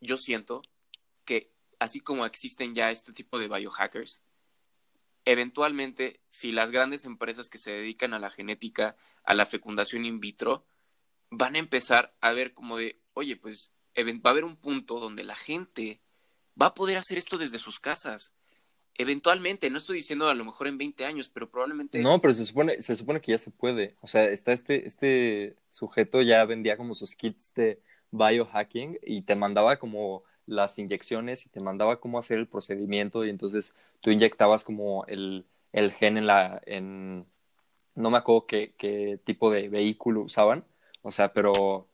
Yo siento que así como existen ya este tipo de biohackers, eventualmente si las grandes empresas que se dedican a la genética, a la fecundación in vitro, van a empezar a ver como de, oye, pues va a haber un punto donde la gente va a poder hacer esto desde sus casas. Eventualmente, no estoy diciendo a lo mejor en 20 años, pero probablemente... No, pero se supone, se supone que ya se puede. O sea, está este, este sujeto ya vendía como sus kits de biohacking y te mandaba como las inyecciones y te mandaba cómo hacer el procedimiento y entonces tú inyectabas como el, el gen en la... En, no me acuerdo qué, qué tipo de vehículo usaban, o sea, pero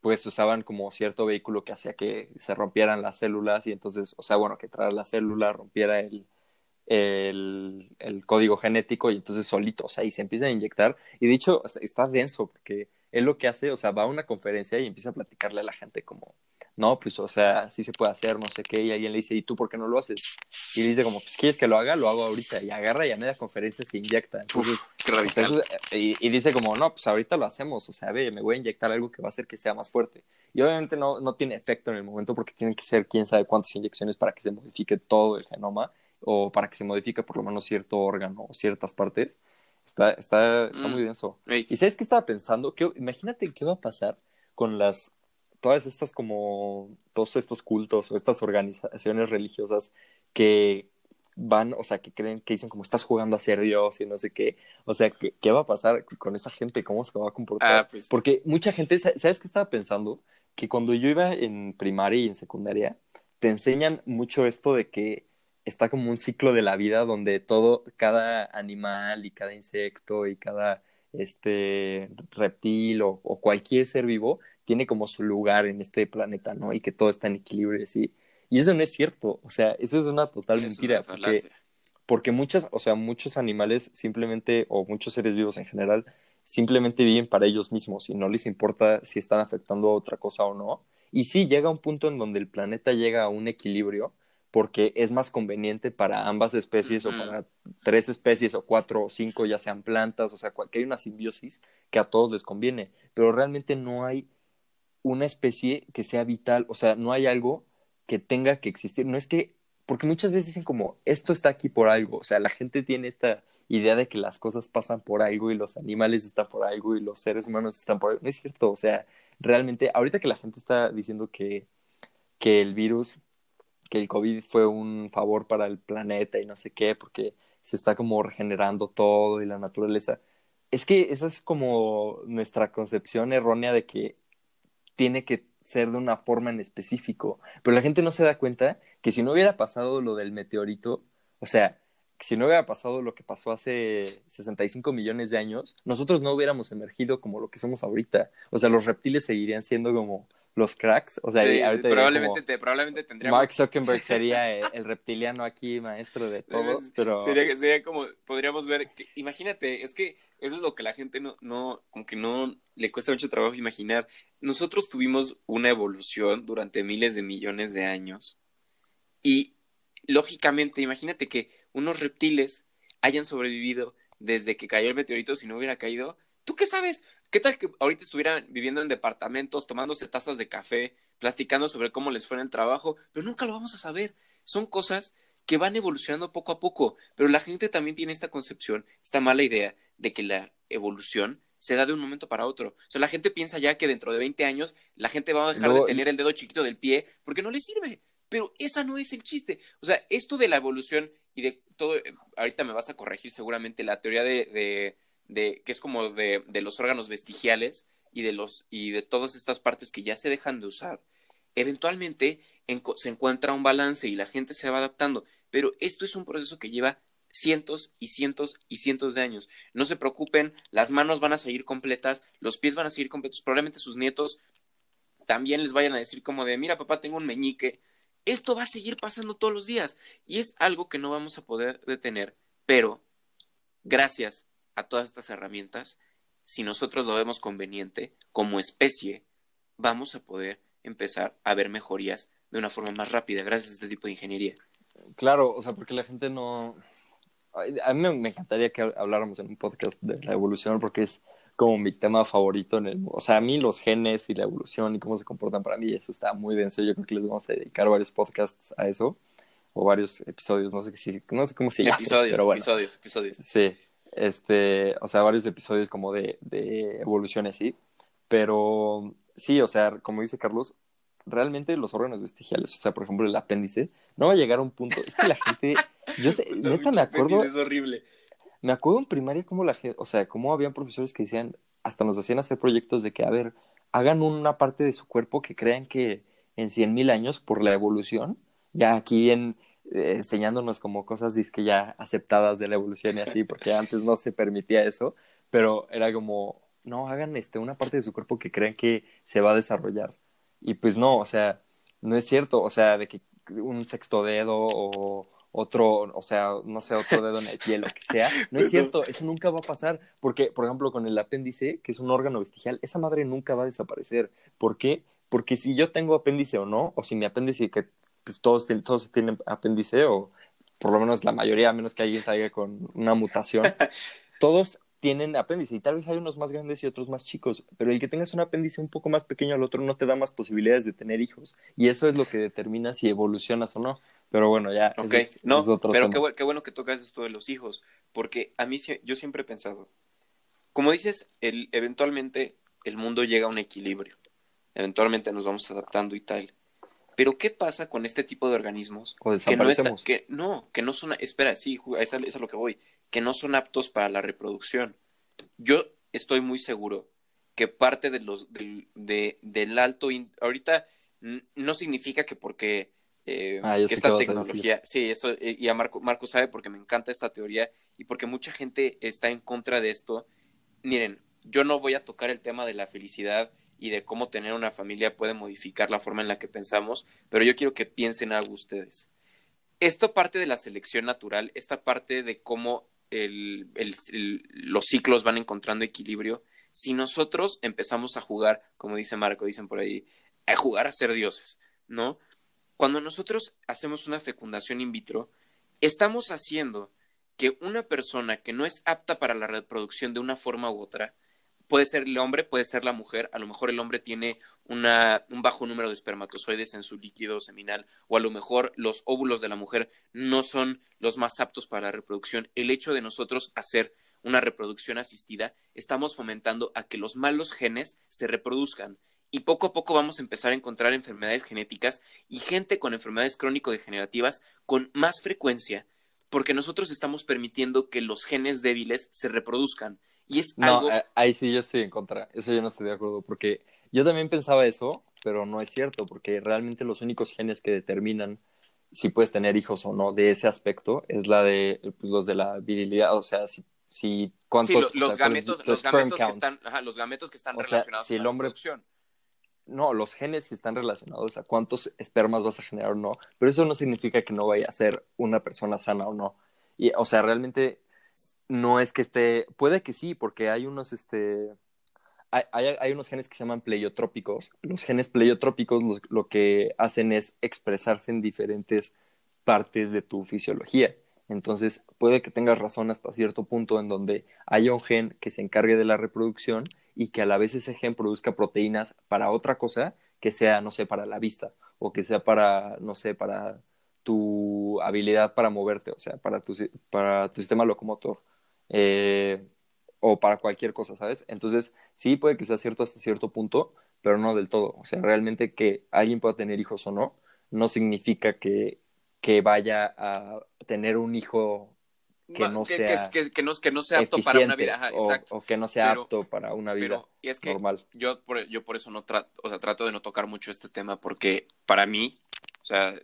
pues usaban como cierto vehículo que hacía que se rompieran las células y entonces, o sea, bueno, que traer la célula rompiera el, el, el, código genético y entonces solito, o sea, y se empieza a inyectar. Y dicho, está denso porque él lo que hace, o sea, va a una conferencia y empieza a platicarle a la gente como, no, pues, o sea, sí se puede hacer, no sé qué, y alguien le dice, ¿y tú por qué no lo haces? Y dice como, pues, ¿quieres que lo haga? Lo hago ahorita, y agarra y a media conferencia se inyecta. Entonces, y, y, dice como, no, pues ahorita lo hacemos, o sea, ve, me voy a inyectar algo que va a hacer que sea más fuerte. Y obviamente no, no tiene efecto en el momento porque tienen que ser quién sabe cuántas inyecciones para que se modifique todo el genoma o para que se modifique por lo menos cierto órgano o ciertas partes. Está, está, está muy mm. denso. ¿Y sabes qué estaba pensando? Que, imagínate qué va a pasar con las todas estas como todos estos cultos o estas organizaciones religiosas que van, o sea, que creen, que dicen como estás jugando a ser Dios y no sé qué, o sea, ¿qué, qué va a pasar con esa gente? ¿Cómo se va a comportar? Ah, pues Porque mucha gente, ¿sabes qué estaba pensando? Que cuando yo iba en primaria y en secundaria, te enseñan mucho esto de que está como un ciclo de la vida donde todo, cada animal y cada insecto y cada este reptil o, cualquier ser vivo tiene como su lugar en este planeta, ¿no? Y que todo está en equilibrio y Y eso no es cierto, o sea, eso es una total mentira, porque, porque muchas, o sea, muchos animales simplemente, o muchos seres vivos en general, simplemente viven para ellos mismos y no les importa si están afectando a otra cosa o no. Y sí, llega un punto en donde el planeta llega a un equilibrio, porque es más conveniente para ambas especies o para tres especies o cuatro o cinco, ya sean plantas, o sea, que hay una simbiosis que a todos les conviene, pero realmente no hay una especie que sea vital, o sea, no hay algo que tenga que existir, no es que, porque muchas veces dicen como, esto está aquí por algo, o sea, la gente tiene esta idea de que las cosas pasan por algo y los animales están por algo y los seres humanos están por algo, no es cierto, o sea, realmente, ahorita que la gente está diciendo que, que el virus que el COVID fue un favor para el planeta y no sé qué, porque se está como regenerando todo y la naturaleza. Es que esa es como nuestra concepción errónea de que tiene que ser de una forma en específico, pero la gente no se da cuenta que si no hubiera pasado lo del meteorito, o sea, si no hubiera pasado lo que pasó hace 65 millones de años, nosotros no hubiéramos emergido como lo que somos ahorita. O sea, los reptiles seguirían siendo como los cracks. O sea, probablemente, te, probablemente tendríamos. Mark Zuckerberg sería el, reptiliano aquí, maestro de todos, pero. Sería, sería como, podríamos ver, imagínate, es que eso es lo que la gente no, no, como que no le cuesta mucho trabajo imaginar. Nosotros tuvimos una evolución durante miles de millones de años y, lógicamente, imagínate que unos reptiles hayan sobrevivido desde que cayó el meteorito si no hubiera caído. ¿Tú qué sabes? ¿Qué tal que ahorita estuvieran viviendo en departamentos, tomándose tazas de café, platicando sobre cómo les fue en el trabajo? Pero nunca lo vamos a saber. Son cosas que van evolucionando poco a poco, pero la gente también tiene esta concepción, esta mala idea de que la evolución se da de un momento para otro. O sea, la gente piensa ya que dentro de 20 años la gente va a dejar de tener el dedo chiquito del pie porque no le sirve. Pero esa no es el chiste. O sea, esto de la evolución y de todo, eh, ahorita me vas a corregir seguramente la teoría de de, que es como de, de los órganos vestigiales y de, los, y de todas estas partes que ya se dejan de usar, eventualmente se encuentra un balance y la gente se va adaptando. Pero esto es un proceso que lleva cientos y cientos y cientos de años. No se preocupen, las manos van a seguir completas, los pies van a seguir completos, probablemente sus nietos también les vayan a decir como de, mira papá, tengo un meñique. Esto va a seguir pasando todos los días y es algo que no vamos a poder detener, pero gracias a todas estas herramientas, si nosotros lo vemos conveniente, como especie, vamos a poder empezar a ver mejorías de una forma más rápida gracias a este tipo de ingeniería. Claro, o sea, porque la gente no... A mí me encantaría que habláramos en un podcast de la evolución porque es como mi tema favorito en el o sea, a mí los genes y la evolución y cómo se comportan para mí, eso está muy denso. Yo creo que les vamos a dedicar varios podcasts a eso o varios episodios, no sé si no sé cómo se llama, Episodios, pero bueno. episodios, episodios. Sí, este, o sea, varios episodios como de, de evolución así, pero sí, o sea, como dice Carlos, realmente los órganos vestigiales, o sea, por ejemplo, el apéndice, no va a llegar a un punto, es que la gente, yo sé, neta me acuerdo, Es horrible. me acuerdo en primaria como la gente, o sea, cómo habían profesores que decían, hasta nos hacían hacer proyectos de que, a ver, hagan una parte de su cuerpo que crean que en cien mil años, por la evolución, ya aquí bien eh, enseñándonos como cosas que ya aceptadas de la evolución y así, porque antes no se permitía eso, pero era como, no, hagan este, una parte de su cuerpo que crean que se va a desarrollar. Y pues no, o sea, no es cierto, o sea, de que un sexto dedo o otro, o sea, no sé, otro dedo en el pie, lo que sea, no es cierto, eso nunca va a pasar, porque, por ejemplo, con el apéndice, que es un órgano vestigial, esa madre nunca va a desaparecer. ¿Por qué? Porque si yo tengo apéndice o no, o si mi apéndice, que pues, todos, tienen- todos tienen apéndice, o por lo menos la mayoría, a menos que alguien salga con una mutación, todos tienen apéndice y tal vez hay unos más grandes y otros más chicos, pero el que tengas un apéndice un poco más pequeño al otro no te da más posibilidades de tener hijos y eso es lo que determina si evolucionas o no. Pero bueno, ya Ok, es, no, ese es otro pero qué, qué bueno que tocas esto de los hijos, porque a mí yo siempre he pensado, como dices, el, eventualmente el mundo llega a un equilibrio, eventualmente nos vamos adaptando y tal, pero ¿qué pasa con este tipo de organismos O que no, está- que no, que no son, espera, sí, es a, es a lo que voy, que no son aptos para la reproducción? Yo estoy muy seguro que parte de los del, de- del alto in- ahorita no significa que porque eh, Ah, que esta tecnología sí eso eh, y a Marco Marco sabe porque me encanta esta teoría y porque mucha gente está en contra de esto. Miren yo no voy a tocar el tema de la felicidad y de cómo tener una familia puede modificar la forma en la que pensamos pero yo quiero que piensen algo ustedes esto parte de la selección natural, esta parte de cómo los ciclos van encontrando equilibrio. Si nosotros empezamos a jugar, como dice Marco, dicen por ahí, a jugar a ser dioses, ¿no? Cuando nosotros hacemos una fecundación in vitro, estamos haciendo que una persona que no es apta para la reproducción de una forma u otra, puede ser el hombre, puede ser la mujer, a lo mejor el hombre tiene un bajo número de espermatozoides en su líquido seminal, o a lo mejor los óvulos de la mujer no son los más aptos para la reproducción. El hecho de nosotros hacer una reproducción asistida, estamos fomentando a que los malos genes se reproduzcan. Y poco a poco vamos a empezar a encontrar enfermedades genéticas y gente con enfermedades crónico-degenerativas con más frecuencia, porque nosotros estamos permitiendo que los genes débiles se reproduzcan. Y es No, algo... ahí sí yo estoy en contra. Eso yo no estoy de acuerdo porque yo también pensaba eso, pero no es cierto porque realmente los únicos genes que determinan si puedes tener hijos o no de ese aspecto es la de pues, los de la virilidad, o sea, si, si Sí, cuántos o los, sea, gametos, los gametos que están, ajá, los gametos que están O sea, relacionados si con el la hombre- reproducción. No, los genes que están relacionados a cuántos espermas vas a generar o no, pero eso no significa que no vaya a ser una persona sana o no. Y, o sea, realmente no es que esté, puede que sí, porque hay unos, este, hay, hay, unos genes que se llaman pleiotrópicos. Los genes pleiotrópicos lo, lo que hacen es expresarse en diferentes partes de tu fisiología. Entonces, puede que tengas razón hasta cierto punto en donde haya un gen que se encargue de la reproducción y que a la vez ese gen produzca proteínas para otra cosa que sea, no sé, para la vista o que sea para, no sé, para tu habilidad para moverte, o sea, para tu, para tu sistema locomotor eh, o para cualquier cosa, ¿sabes? Entonces, sí puede que sea cierto hasta cierto punto, pero no del todo. O sea, realmente que alguien pueda tener hijos o no, no significa que, que vaya a tener un hijo que no que, sea que, no, que no sea apto para una vida. Ajá, o, exacto. o que no sea Pero- apto para una vida Pero, y es que normal. yo por, yo por eso no trato, o sea, trato de no tocar mucho este tema porque para mí, o sea,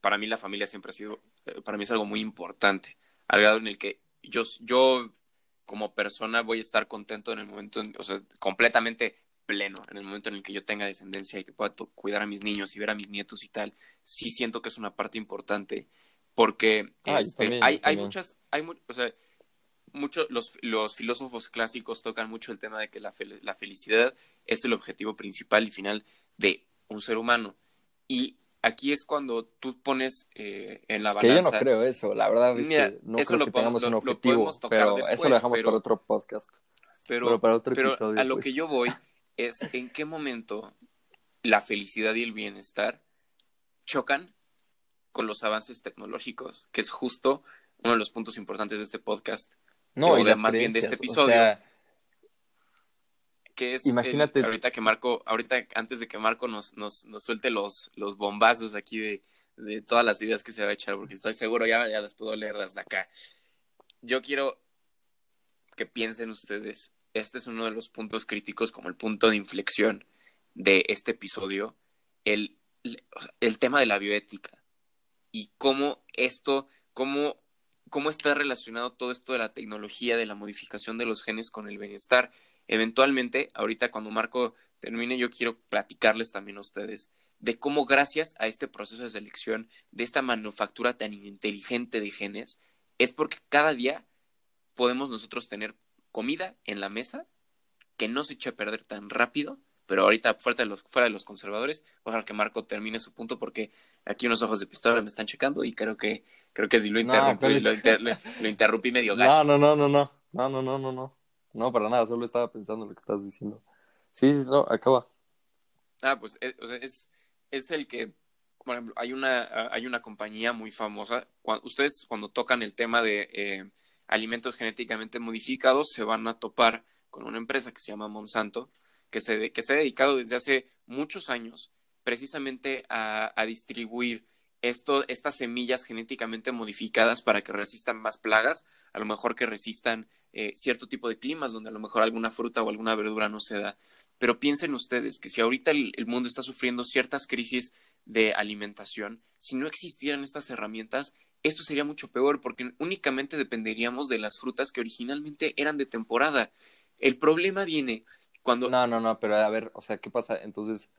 para mí la familia siempre ha sido, eh, para mí es algo muy importante, al grado en el que yo, yo como persona voy a estar contento en el momento, en- o sea, completamente pleno, en el momento en el que yo tenga descendencia y que pueda cuidar a mis niños y ver a mis nietos y tal, sí siento que es una parte importante porque Ah, este, también, hay, hay muchas, hay o sea, mucho, los, los filósofos clásicos tocan mucho el tema de que la, fel- la felicidad es el objetivo principal y final de un ser humano. Y aquí es cuando tú pones eh, en la Que yo balanza. no creo eso, la verdad es Mira, que no eso creo lo que tengamos un lo- lo objetivo, pero después, eso lo dejamos pero- para otro podcast. Pero, para otro pero episodio, a lo pues. que yo voy es en qué momento la felicidad y el bienestar chocan con los avances tecnológicos, que es justo uno de los puntos importantes de este podcast, No, o y de- más bien de este o episodio. sea, que es Imagínate- el- ahorita que Marco, ahorita antes de que Marco nos, nos, nos suelte los, los bombazos aquí de, de todas las ideas que se va a echar, porque estoy seguro, ya, ya las puedo leer desde acá. Yo quiero que piensen ustedes, este es uno de los puntos críticos como el punto de inflexión de este episodio, el, el tema de la bioética y cómo esto, cómo, cómo está relacionado todo esto de la tecnología, de la modificación de los genes con el bienestar. Eventualmente, ahorita cuando Marco termine, yo quiero platicarles también a ustedes de cómo gracias a este proceso de selección, de esta manufactura tan inteligente de genes, es porque cada día podemos nosotros tener comida en la mesa que no se eche a perder tan rápido, pero ahorita fuera de los, fuera de los conservadores, ojalá que Marco termine su punto porque aquí unos ojos de pistola me están checando y creo que creo que si lo No, interrumpí, pero es- lo, inter- lo- lo interrumpí medio gacho. No, no, no, no, no. No, no, no, no, no. Para nada, solo estaba pensando en lo que estás diciendo. Sí, sí, no, acaba. Ah, pues es, o sea, es, el que, por ejemplo, hay una, hay una compañía muy famosa. Cuando, ustedes cuando tocan el tema de eh, alimentos genéticamente modificados, se van a topar con una empresa que se llama Monsanto, que se, que se ha dedicado desde hace muchos años precisamente a, a distribuir esto, estas semillas genéticamente modificadas para que resistan más plagas, a lo mejor que resistan eh, cierto tipo de climas donde a lo mejor alguna fruta o alguna verdura no se da. Pero piensen ustedes que si ahorita el, el mundo está sufriendo ciertas crisis de alimentación, si no existieran estas herramientas, esto sería mucho peor porque únicamente dependeríamos de las frutas que originalmente eran de temporada. El problema viene cuando... No, no, no, pero a ver, o sea, ¿qué pasa? Entonces,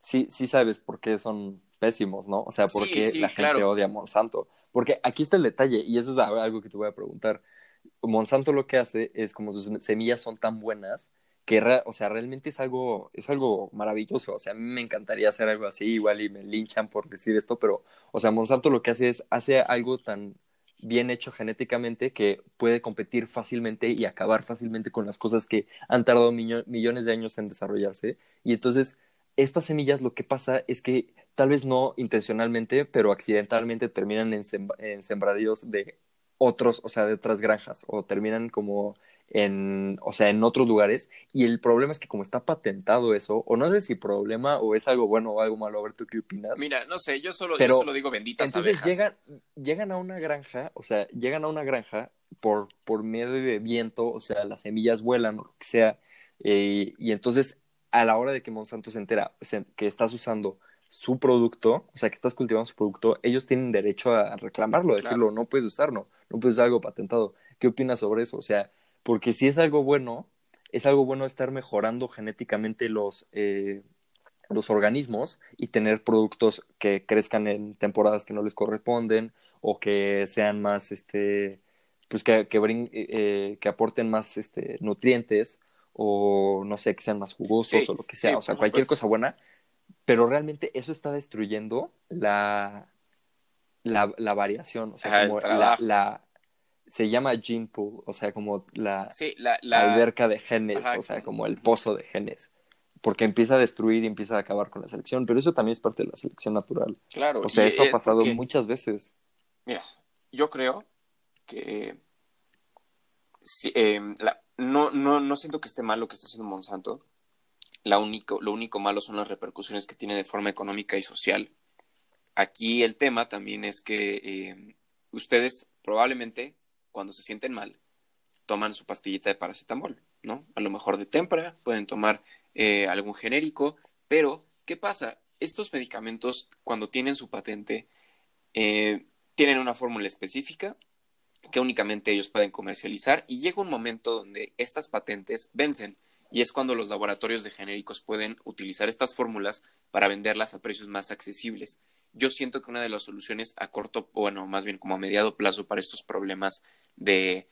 sí, sí sabes por qué son pésimos, ¿no? O sea, por Sí, qué sí, la gente claro. odia a Monsanto. Porque aquí está el detalle, y eso es algo que te voy a preguntar. Monsanto lo que hace es como sus semillas son tan buenas que, o sea, realmente es algo, es algo maravilloso. O sea, a mí me encantaría hacer algo así, igual y me linchan por decir esto, pero, o sea, Monsanto lo que hace es, hace algo tan bien hecho genéticamente que puede competir fácilmente y acabar fácilmente con las cosas que han tardado millo- millones de años en desarrollarse. Y entonces, estas semillas lo que pasa es que tal vez no intencionalmente, pero accidentalmente terminan en, en sembradíos de otros, o sea, de otras granjas, o terminan como en, o sea, en otros lugares. Y el problema es que como está patentado eso, o no sé si problema o es algo bueno o algo malo, a ver tú qué opinas. Mira, no sé, yo solo, Pero, yo solo digo benditas Entonces abejas. llegan, llegan a una granja, o sea, llegan a una granja por, por medio de viento, o sea, las semillas vuelan o lo que sea, eh, y entonces a la hora de que Monsanto se entera se- que estás usando su producto, o sea, que estás cultivando su producto, ellos tienen derecho a reclamarlo, a decirlo, no puedes usarlo, no puedes usar algo patentado. ¿Qué opinas sobre eso? O sea, porque si es algo bueno, es algo bueno estar mejorando genéticamente los, eh, los organismos y tener productos que crezcan en temporadas que no les corresponden o que sean más, este, pues que, que, brin- eh, que aporten más este, nutrientes o no sé, que sean más jugosos Sí, o lo que sea, sí, o sea, cualquier cosa buena, pero realmente eso está destruyendo la, la, la variación, o sea, Ajá, como la, la, se llama gene pool, o sea, como la, Sí, la, la... alberca de genes, Ajá, o sea, como- el pozo de genes, porque empieza a destruir y empieza a acabar con la selección, pero eso también es parte de la selección natural. Claro, O sea, eso ha pasado porque- muchas veces. Mira, yo creo que sí, eh, no, no, no siento que esté mal lo que está haciendo Monsanto. La único, lo único malo son las repercusiones que tiene de forma económica y social. Aquí el tema también es que eh, ustedes probablemente cuando se sienten mal toman su pastillita de paracetamol, ¿no? A lo mejor de témpera, pueden tomar eh, algún genérico, pero ¿qué pasa? Estos medicamentos cuando tienen su patente eh, tienen una fórmula específica que únicamente ellos pueden comercializar y llega un momento donde estas patentes vencen y es cuando los laboratorios de genéricos pueden utilizar estas fórmulas para venderlas a precios más accesibles. Yo siento que una de las soluciones a corto, bueno, más bien como a mediado plazo para estos problemas de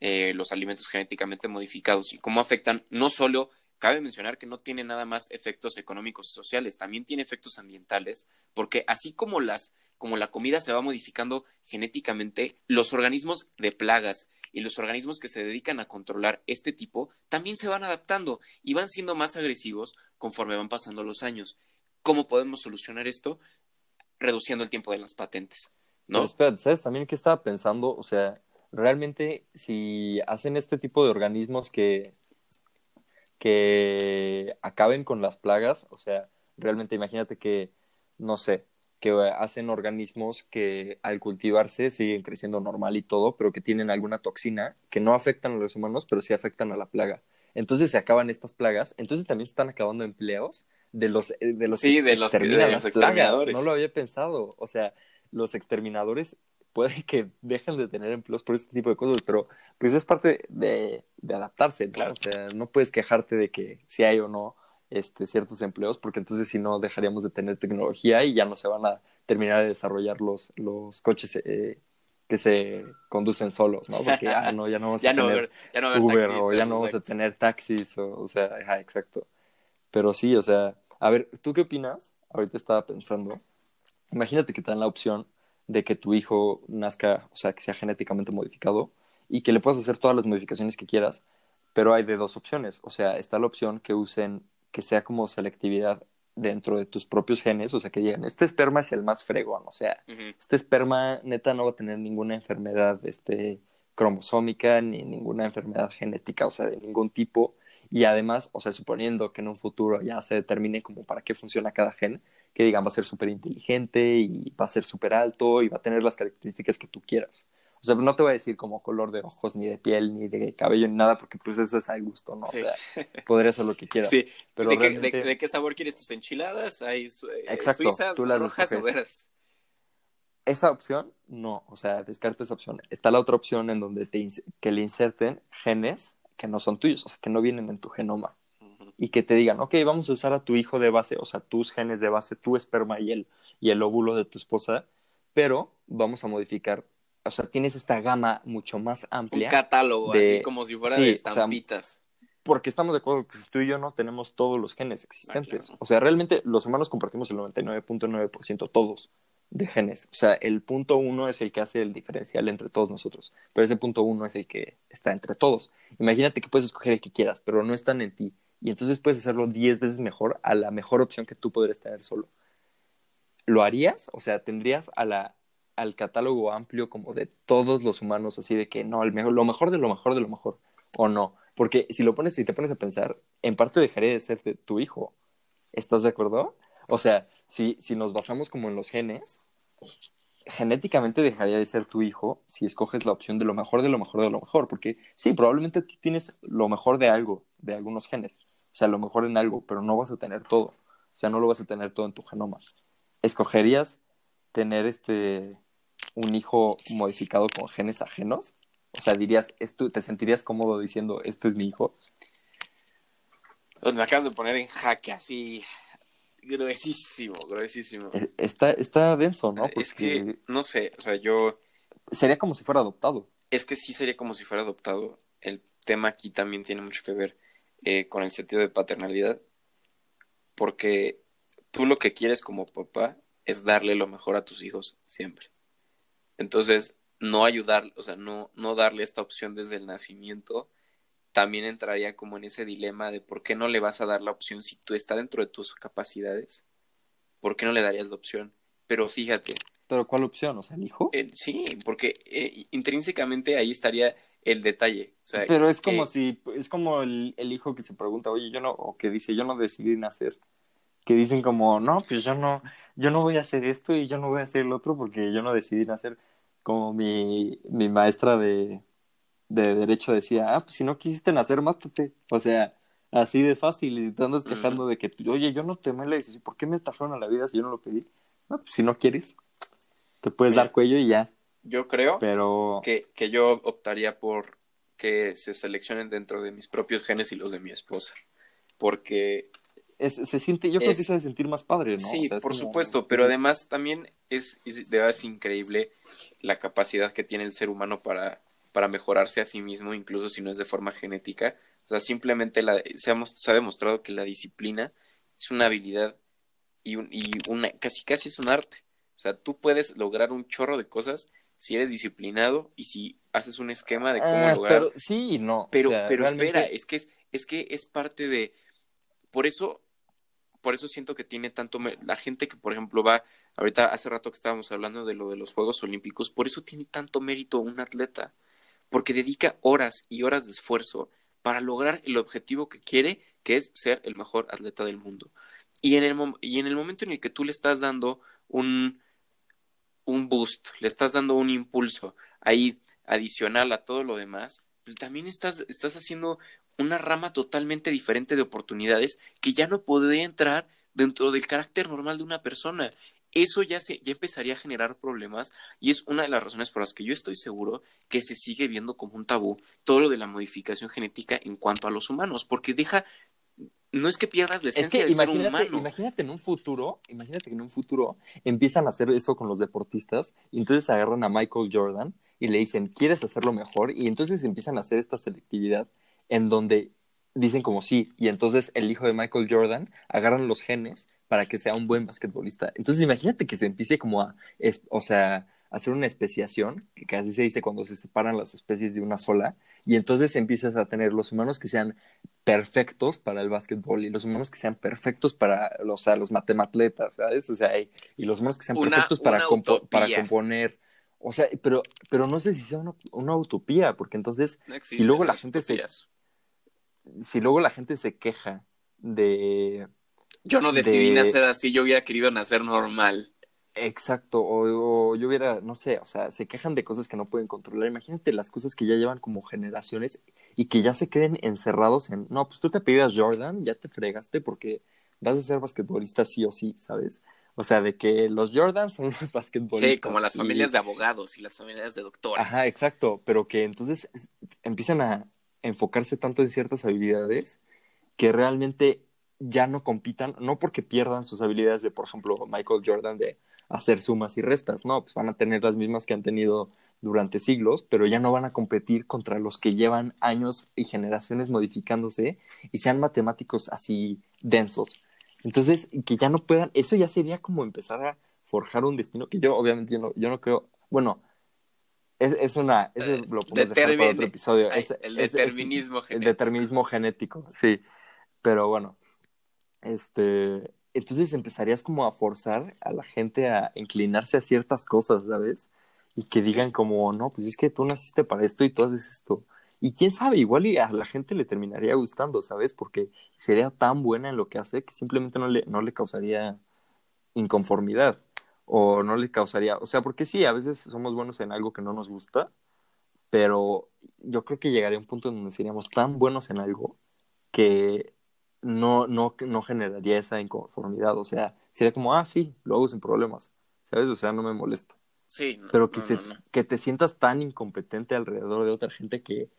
eh, los alimentos genéticamente modificados y cómo afectan no solo, cabe mencionar que no tiene nada más efectos económicos y sociales, también tiene efectos ambientales, porque así como las como la comida se va modificando genéticamente, los organismos de plagas y los organismos que se dedican a controlar este tipo también se van adaptando y van siendo más agresivos conforme van pasando los años. ¿Cómo podemos solucionar esto? Reduciendo el tiempo de las patentes, ¿no? Pero espérate, ¿sabes también qué estaba pensando? O sea, realmente si hacen este tipo de organismos que, que acaben con las plagas, o sea, realmente imagínate que, no sé, que hacen organismos que al cultivarse siguen creciendo normal y todo, pero que tienen alguna toxina que no afectan a los humanos, pero sí afectan a la plaga. Entonces se acaban estas plagas, entonces también se están acabando empleos de los eh, de los sí, de los, de los exterminadores. No lo había pensado, o sea, los exterminadores puede que dejen de tener empleos por este tipo de cosas, pero pues es parte de, de adaptarse, claro. O sea, no puedes quejarte de que si hay o no este, ciertos empleos, porque entonces si no dejaríamos de tener tecnología y ya no se van a terminar de desarrollar los, los coches eh, que se conducen solos, ¿no? Porque ah, no, ya no vamos a tener Uber o ya no vamos a tener taxis, o, o sea, ajá, exacto. Pero sí, o sea, a ver, ¿tú qué opinas? Ahorita estaba pensando, imagínate que te dan la opción de que tu hijo nazca, o sea, que sea genéticamente modificado y que le puedas hacer todas las modificaciones que quieras, pero hay de dos opciones, o sea, está la opción que usen que sea como selectividad dentro de tus propios genes, o sea, que digan, este esperma es el más fregón, o sea, este esperma neta no va a tener ninguna enfermedad este, cromosómica ni ninguna enfermedad genética, o sea, de ningún tipo, y además, o sea, suponiendo que en un futuro ya se determine como para qué funciona cada gen, que digan va a ser súper inteligente y va a ser súper alto y va a tener las características que tú quieras. O sea, no te voy a decir como color de ojos, ni de piel, ni de cabello, ni nada, porque pues eso es al gusto, ¿no? O sea, podría ser lo que quieras. Sí. Pero ¿De, qué, de, qué sabor quieres tus enchiladas? ¿Hay eh, Exacto, suizas, tú las rojas o verdes? Esa opción, no. O sea, descarta esa opción. Está la otra opción en donde te que le inserten genes que no son tuyos, o sea, que no vienen en tu genoma. Y que te digan, ok, vamos a usar a tu hijo de base, o sea, tus genes de base, tu esperma y el, y el óvulo de tu esposa, pero vamos a modificar o sea, tienes esta gama mucho más amplia. Un catálogo, así como si fuera de estampitas. porque estamos de acuerdo que tú y yo no tenemos todos los genes existentes. O sea, realmente los humanos compartimos el 99.9% todos de genes. O sea, el punto uno es el que hace el diferencial entre todos nosotros, pero ese punto uno es el que está entre todos. Imagínate que puedes escoger el que quieras, pero no están en ti. Y entonces puedes hacerlo 10 veces mejor a la mejor opción que tú podrías tener solo. ¿Lo harías? O sea, tendrías a la al catálogo amplio como de todos los humanos, así de que no, el mejor, lo mejor de lo mejor de lo mejor, o no. Porque si lo pones, si te pones a pensar, en parte dejaría de ser tu hijo. ¿Estás de acuerdo? O sea, si, si nos basamos como en los genes, genéticamente dejaría de ser tu hijo si escoges la opción de lo mejor de lo mejor de lo mejor. Porque sí, probablemente tú tienes lo mejor de algo, de algunos genes. O sea, lo mejor en algo, pero no vas a tener todo. O sea, no lo vas a tener todo en tu genoma. ¿Escogerías tener este un hijo modificado con genes ajenos? O sea, dirías, ¿te sentirías cómodo diciendo, este es mi hijo? Pues me acabas de poner en jaque así, gruesísimo, gruesísimo. E, está, está denso, ¿no? Es que, no sé, o sea, yo... Sería como si fuera adoptado. Es que sí sería como si fuera adoptado. El tema aquí también tiene mucho que ver eh, con el sentido de paternalidad, porque tú lo que quieres como papá es darle lo mejor a tus hijos siempre. Entonces, no ayudar, o sea, no, no darle esta opción desde el nacimiento, también entraría como en ese dilema de por qué no le vas a dar la opción si tú estás dentro de tus capacidades. ¿Por qué no le darías la opción? Pero fíjate. ¿Pero cuál opción? O sea, el hijo. Eh, sí, porque eh, intrínsecamente ahí estaría el detalle. O sea, Pero es como si, es como el, el, hijo que se pregunta, oye, yo no, o que dice, yo no decidí nacer. Que dicen como, no, pues yo no, yo no voy a hacer esto y yo no voy a hacer el otro porque yo no decidí nacer. Como mi, mi maestra de, de Derecho decía, ah, pues si no quisiste nacer, mátate. O sea, así de fácil y te andas quejando de que, oye, yo no te me la dices, ¿por qué me trajeron a la vida si yo no lo pedí? No, pues si no quieres, te puedes dar cuello y ya. Yo creo Pero... que, que yo optaría por que se seleccionen dentro de mis propios genes y los de mi esposa. Porque se siente, yo creo que se debe sentir más padre, ¿no? Sí, por supuesto, pero además también es, es, de verdad es increíble la capacidad que tiene el ser humano para, para mejorarse a sí mismo, incluso si no es de forma genética. O sea, simplemente la, se, ha, se ha demostrado que la disciplina es una habilidad y, un, y una, casi casi es un arte. O sea, tú puedes lograr un chorro de cosas si eres disciplinado y si haces un esquema de cómo Ah, lograr. pero sí no. Pero, o sea, pero realmente- espera, es que es, es que es parte de. Por eso, por eso siento que tiene tanto. La gente que, por ejemplo, va. Ahorita hace rato que estábamos hablando de lo de los Juegos Olímpicos, por eso tiene tanto mérito un atleta. Porque dedica horas y horas de esfuerzo para lograr el objetivo que quiere, que es ser el mejor atleta del mundo. Y en el, y en el momento en el que tú le estás dando un, un boost, le estás dando un impulso ahí adicional a todo lo demás, pues también estás, estás haciendo una rama totalmente diferente de oportunidades que ya no podría entrar dentro del carácter normal de una persona. Eso ya se, ya empezaría a generar problemas y es una de las razones por las que yo estoy seguro que se sigue viendo como un tabú todo lo de la modificación genética en cuanto a los humanos, porque deja, no es que pierdas la Es esencia que de ser humano. imagínate en un futuro, imagínate que en un futuro empiezan a hacer eso con los deportistas y entonces agarran a Michael Jordan y le dicen, ¿quieres hacerlo mejor? Y entonces empiezan a hacer esta selectividad en donde dicen como sí, y entonces el hijo de Michael Jordan agarran los genes para que sea un buen basquetbolista. Entonces imagínate que se empiece como a, es- o sea, hacer una especiación, que casi se dice cuando se separan las especies de una sola, y entonces empiezas a tener los humanos que sean perfectos para el básquetbol y los humanos que sean perfectos para o sea, los matematletas, ¿sabes? O sea, y, los humanos que sean Una- perfectos para, compo- para componer. O sea, pero, pero no sé si sea una, una utopía, porque entonces, No si luego la gente se. Si luego la gente se queja de, Yo no decidí de- nacer así, yo hubiera querido nacer normal. Exacto, o, o yo hubiera, no sé, o sea, se quejan de cosas que no pueden controlar. Imagínate las cosas que ya llevan como generaciones y que ya se queden encerrados en, no, pues tú te pidas Jordan, ya te fregaste porque vas a ser basquetbolista sí o sí, ¿sabes? O sea, de que los Jordan son los basquetbolistas. Sí, como las y- familias de abogados y las familias de doctores. Ajá, exacto, pero que entonces es- empiezan a enfocarse tanto en ciertas habilidades que realmente ya no compitan, no porque pierdan sus habilidades de, por ejemplo, Michael Jordan de hacer sumas y restas, no, pues van a tener las mismas que han tenido durante siglos, pero ya no van a competir contra los que llevan años y generaciones modificándose y sean matemáticos así densos. Entonces, que ya no puedan, eso ya sería como empezar a forjar un destino que yo obviamente no, yo no creo, bueno, es, es una, eso Eh, lo podemos dejar para otro episodio. Ay, Es- el es- es- determinismo el genético. determinismo genético, sí. Pero bueno, este, entonces empezarías como a forzar a la gente a inclinarse a ciertas cosas, ¿sabes? Y que digan como, no, pues es que tú naciste para esto y tú haces esto. Y quién sabe, igual y a la gente le terminaría gustando, ¿sabes? Porque sería tan buena en lo que hace que simplemente no le, no le causaría inconformidad o no le causaría, o sea, porque sí, a veces somos buenos en algo que no nos gusta, pero yo creo que llegaría un punto en donde seríamos tan buenos en algo que no, no, no generaría esa inconformidad, o sea, sería como, ah, sí, lo hago sin problemas, ¿sabes? O sea, no me molesta, Sí, no, pero que, no, se, no. que te sientas tan incompetente alrededor de otra gente que,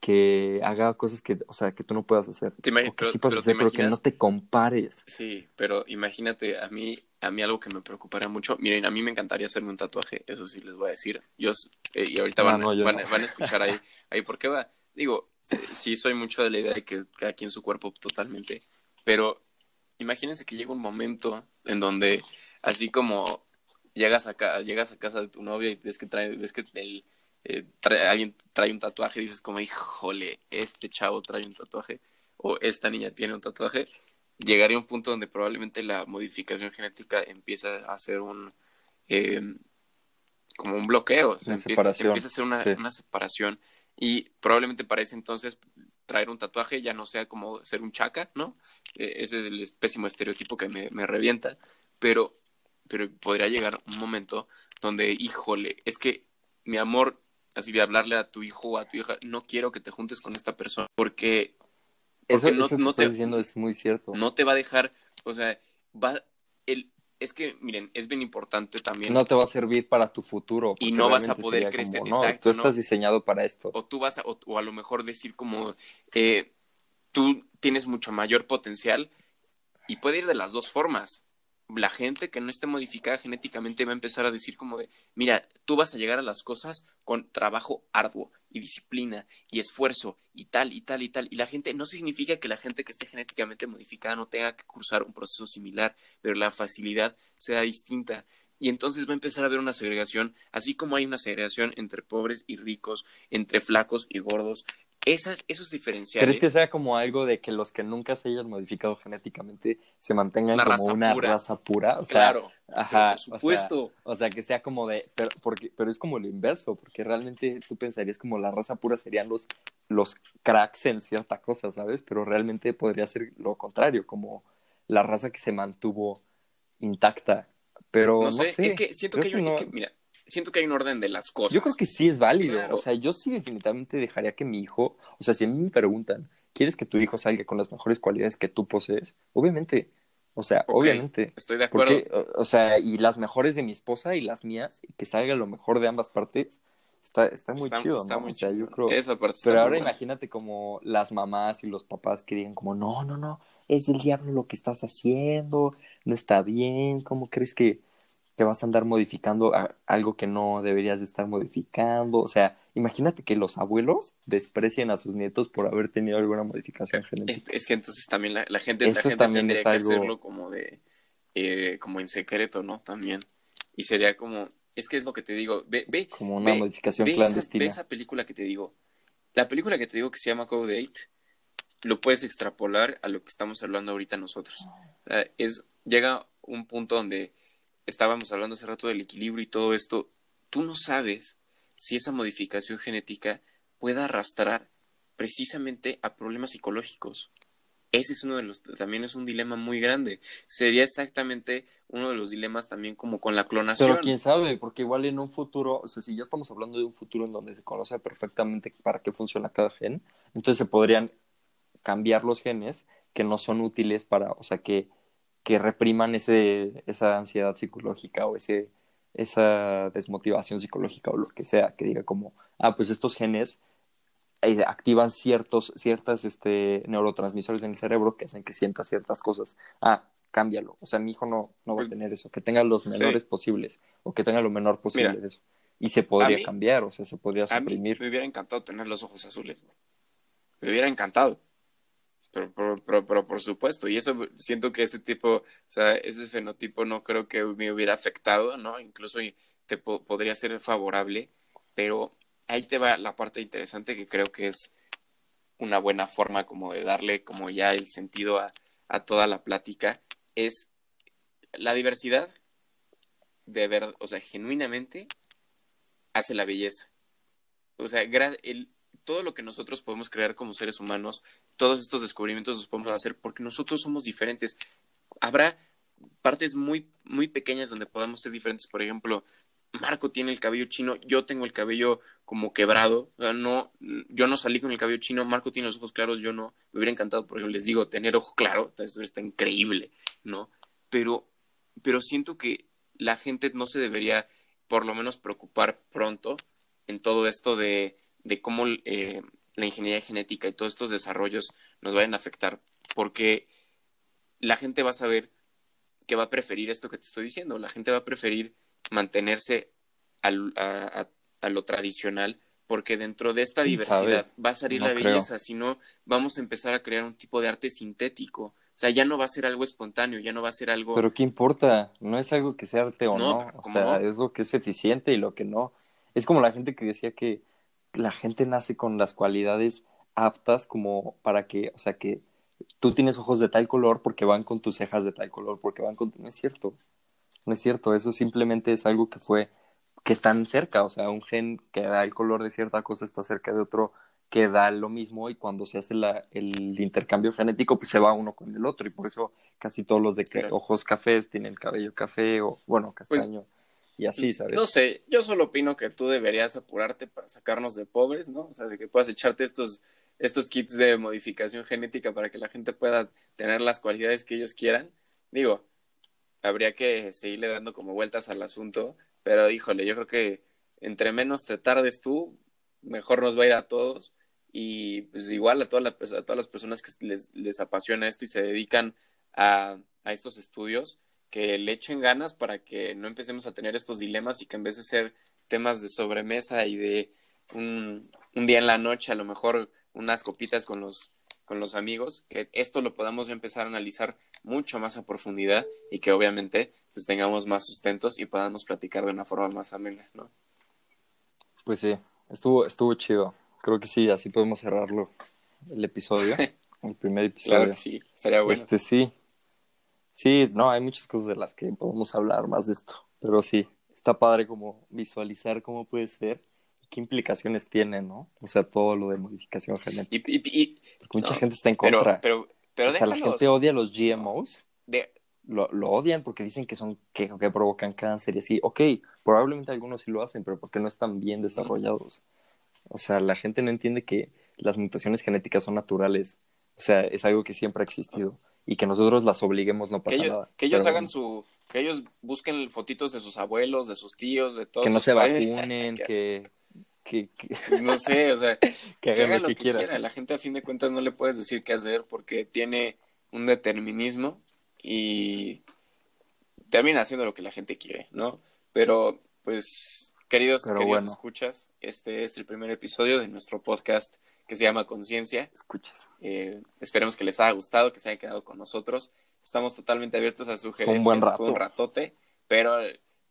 que haga cosas que, o sea, que tú no puedas hacer, Te o que pero- sí puedas pero hacer, pero que no te compares. Sí, pero imagínate, a mí, a mí algo que me preocuparía mucho, miren, a mí me encantaría hacerme un tatuaje, eso sí les voy a decir. Yo, eh, y ahorita van, no, van, a escuchar ahí, ahí por qué va. Digo, eh, sí soy mucho de la idea de que cada quien su cuerpo totalmente, pero imagínense que llega un momento en donde, así como llegas a, ca- llegas a casa de tu novia y ves que trae, ves que el, eh, trae- alguien trae un tatuaje y dices como, híjole, este chavo trae un tatuaje o esta niña tiene un tatuaje, llegaría un punto donde probablemente la modificación genética empieza a hacer un eh, como un bloqueo, o sea, empieza, a hacer una, sí. una separación y probablemente para ese entonces traer un tatuaje ya no sea como ser un chaca, ¿no? Eh, ese es el pésimo estereotipo que me, me revienta, pero, pero podría llegar un momento donde, híjole, es que mi amor, así de hablarle a tu hijo o a tu hija, no quiero que te juntes con esta persona porque, Eso, porque no, eso que no estás te, diciendo es muy cierto. no te va a dejar, o sea, va, el, es que, miren, es bien importante también. no te va a servir para tu futuro. Y no vas a poder crecer, como, no, exacto, tú ¿no? estás diseñado para esto. o tú vas a, o, o a lo mejor decir como eh, tú tienes mucho mayor potencial y puede ir de las dos formas. La gente que no esté modificada genéticamente va a empezar a decir como de, mira, tú vas a llegar a las cosas con trabajo arduo y disciplina y esfuerzo y tal y tal y tal. Y la gente no significa que la gente que esté genéticamente modificada no tenga que cursar un proceso similar, pero la facilidad será distinta. y entonces va a empezar a haber una segregación, así como hay una segregación entre pobres y ricos, entre flacos y gordos. Esas, esos diferenciales. ¿Crees que sea como algo de que los que nunca se hayan modificado genéticamente se mantengan como una raza pura? O sea, claro, ajá, por supuesto. O sea, o sea, que sea como de, pero, porque, pero es como lo inverso, porque realmente tú pensarías como la raza pura serían los, los cracks en cierta cosa, ¿sabes? Pero realmente podría ser lo contrario, como la raza que se mantuvo intacta. Pero no, sé, es que siento que hay un, no- que- mira, siento que hay un orden de las cosas. Yo creo que sí es válido. Claro. O sea, yo sí definitivamente dejaría que mi hijo, o sea, si a mí me preguntan, ¿quieres que tu hijo salga con las mejores cualidades que tú posees? Obviamente. O sea, obviamente. Estoy de acuerdo. Porque, o, o sea, y las mejores de mi esposa y las mías, que salga lo mejor de ambas partes, está, está muy Está- chido, está ¿no? muy o sea, yo chingón. creo. Esa parte está Pero ahora buena. imagínate como las mamás y los papás que digan como, no, no, no, es el diablo lo que estás haciendo, no está bien, ¿cómo crees que, que vas a andar modificando a- algo que no deberías de estar modificando? O sea, imagínate que los abuelos desprecien a sus nietos por haber tenido alguna modificación genética. es que entonces también la, la gente, la Eso gente también tendría es que algo- hacerlo como de, eh, como en secreto, ¿no? También. Y sería como, es que es lo que te digo, ve, ve, Como una ve- modificación ve esa, clandestina. ve esa película que te digo. La película que te digo que se llama Code 8, lo puedes extrapolar a lo que estamos hablando ahorita nosotros. O sea, es, llega un punto donde estábamos hablando hace rato del equilibrio y todo esto. Tú no sabes si esa modificación genética pueda arrastrar precisamente a problemas psicológicos. Ese es uno de los, también es un dilema muy grande. Sería exactamente uno de los dilemas también como con la clonación. Pero quién sabe, porque igual en un futuro, o sea, si ya estamos hablando de un futuro en donde se conoce perfectamente para qué funciona cada gen, entonces se podrían cambiar los genes que no son útiles para, o sea, que, que repriman ese, esa ansiedad psicológica o ese, esa desmotivación psicológica o lo que sea, que diga como, ah, pues estos genes eh, activan ciertos, ciertas este, neurotransmisores en el cerebro que hacen que sienta ciertas cosas. Ah, cámbialo. O sea, mi hijo no, no va a Pues, tener eso. Que tenga los sí. menores posibles o que tenga lo menor posible Mira, de eso. Y se podría mí- cambiar, o sea, se podría A mí suprimir. me hubiera encantado tener los ojos azules. güey. Me hubiera encantado. Pero, pero, por supuesto, y eso siento que ese tipo, o sea, ese fenotipo no creo que me hubiera afectado, ¿no? Incluso te po- podría ser favorable, pero ahí te va la parte interesante que creo que es una buena forma como de darle como ya el sentido a, a toda la plática, es la diversidad de verdad, o sea, genuinamente hace la belleza. O sea, el, todo lo que nosotros podemos crear como seres humanos, todos estos descubrimientos los podemos hacer porque nosotros somos diferentes. Habrá partes muy, muy pequeñas donde podamos ser diferentes. Por ejemplo, Marco tiene el cabello chino, yo tengo el cabello como quebrado. O sea, no, yo no salí con el cabello chino, Marco tiene los ojos claros, yo no. Me hubiera encantado, porque les digo, tener ojo claro, eso está increíble, ¿no? Pero, pero siento que la gente no se debería, por lo menos, preocupar pronto en todo esto de, de cómo eh, la ingeniería genética y todos estos desarrollos nos vayan a afectar, porque la gente va a saber que va a preferir esto que te estoy diciendo, la gente va a preferir mantenerse al, a, a, a, lo tradicional, porque dentro de esta diversidad sabe? va a salir No la belleza, si no vamos a empezar a crear un tipo de arte sintético, o sea, ya no va a ser algo espontáneo, ya no va a ser algo... Pero ¿qué importa? No es algo que sea arte o No, no. O ¿cómo sea, no? es lo que es eficiente y lo que no. Es como la gente que decía que la gente nace con las cualidades aptas como para que, o sea, que tú tienes ojos de tal color porque van con tus cejas de tal color, porque van con... No es cierto. No es cierto. Eso simplemente es algo que fue, que están cerca. O sea, un gen que da el color de cierta cosa está cerca de otro que da lo mismo y cuando se hace la, el intercambio genético, pues se va uno con el otro y por eso casi todos los de ojos cafés tienen cabello café o, bueno, castaño y así, ¿sabes? No sé, yo solo opino que tú deberías apurarte para sacarnos de pobres, ¿no? O sea, de que puedas echarte estos, estos kits de modificación genética para que la gente pueda tener las cualidades que ellos quieran. Digo, habría que seguirle dando como vueltas al asunto, pero híjole, yo creo que entre menos te tardes tú, mejor nos va a ir a todos. Y pues igual a, toda la- a todas las personas que les, les apasiona esto y se dedican a, a estos estudios, que le echen ganas para que no empecemos a tener estos dilemas y que en vez de ser temas de sobremesa y de un, un día en la noche, a lo mejor unas copitas con los, con los amigos, que esto lo podamos empezar a analizar mucho más a profundidad y que obviamente pues tengamos más sustentos y podamos platicar de una forma más amena, ¿no? Pues sí, estuvo, estuvo chido. Creo que sí, así podemos cerrarlo el episodio, el primer episodio. Claro que sí, estaría bueno. Este sí. Sí, no, hay muchas cosas de las que podemos hablar más de esto, pero sí, está padre como visualizar cómo puede ser y qué implicaciones tiene, ¿no? O sea, todo lo de modificación genética. Y, y- y- Porque mucha no, gente está en contra. pero, pero o sea, la gente odia los GMOs. De- Lo, lo odian porque dicen que son que, que provocan cáncer y así. Ok, probablemente algunos sí lo hacen, pero porque no están bien desarrollados. O sea, la gente no entiende que las mutaciones genéticas son naturales. O sea, es algo que siempre ha existido. Y que nosotros las obliguemos no que pasa ellos, nada. que ellos Pero hagan su, que ellos busquen fotitos de sus abuelos, de sus tíos, de todos. Que no se vacunen, que, que, que. No sé, o sea, que que hagan lo que, quieran. La gente a fin de cuentas no le puedes decir qué hacer porque tiene un determinismo y termina haciendo lo que la gente quiere, ¿no? Pero, pues, queridos, Pero queridos bueno. escuchas, este es el primer episodio de nuestro podcast que se llama Conciencia. Escuchas. Eh, esperemos que les haya gustado, que se hayan quedado con nosotros. Estamos totalmente abiertos a sugerencias. buen rato. Fue un ratote, pero...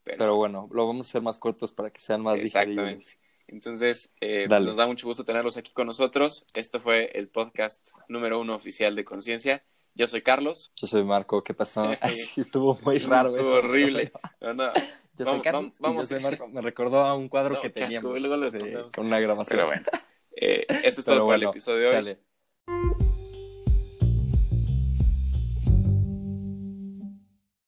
pero, Pero bueno, lo vamos a hacer más cortos para que sean más exactamente. digeribles. Entonces, eh, pues nos da mucho gusto tenerlos aquí con nosotros. Esto fue el podcast número uno oficial de Conciencia. Yo soy Carlos. Yo soy Marco, ¿qué pasó? Estuvo muy raro Estuvo eso. horrible. No, no, yo vamos, soy Carlos vamos, yo soy Me recordó a un cuadro no, que teníamos asco, luego lo eh, sí, con una grabación. Pero bueno, eh, eso es todo por bueno, el episodio de hoy. Sale.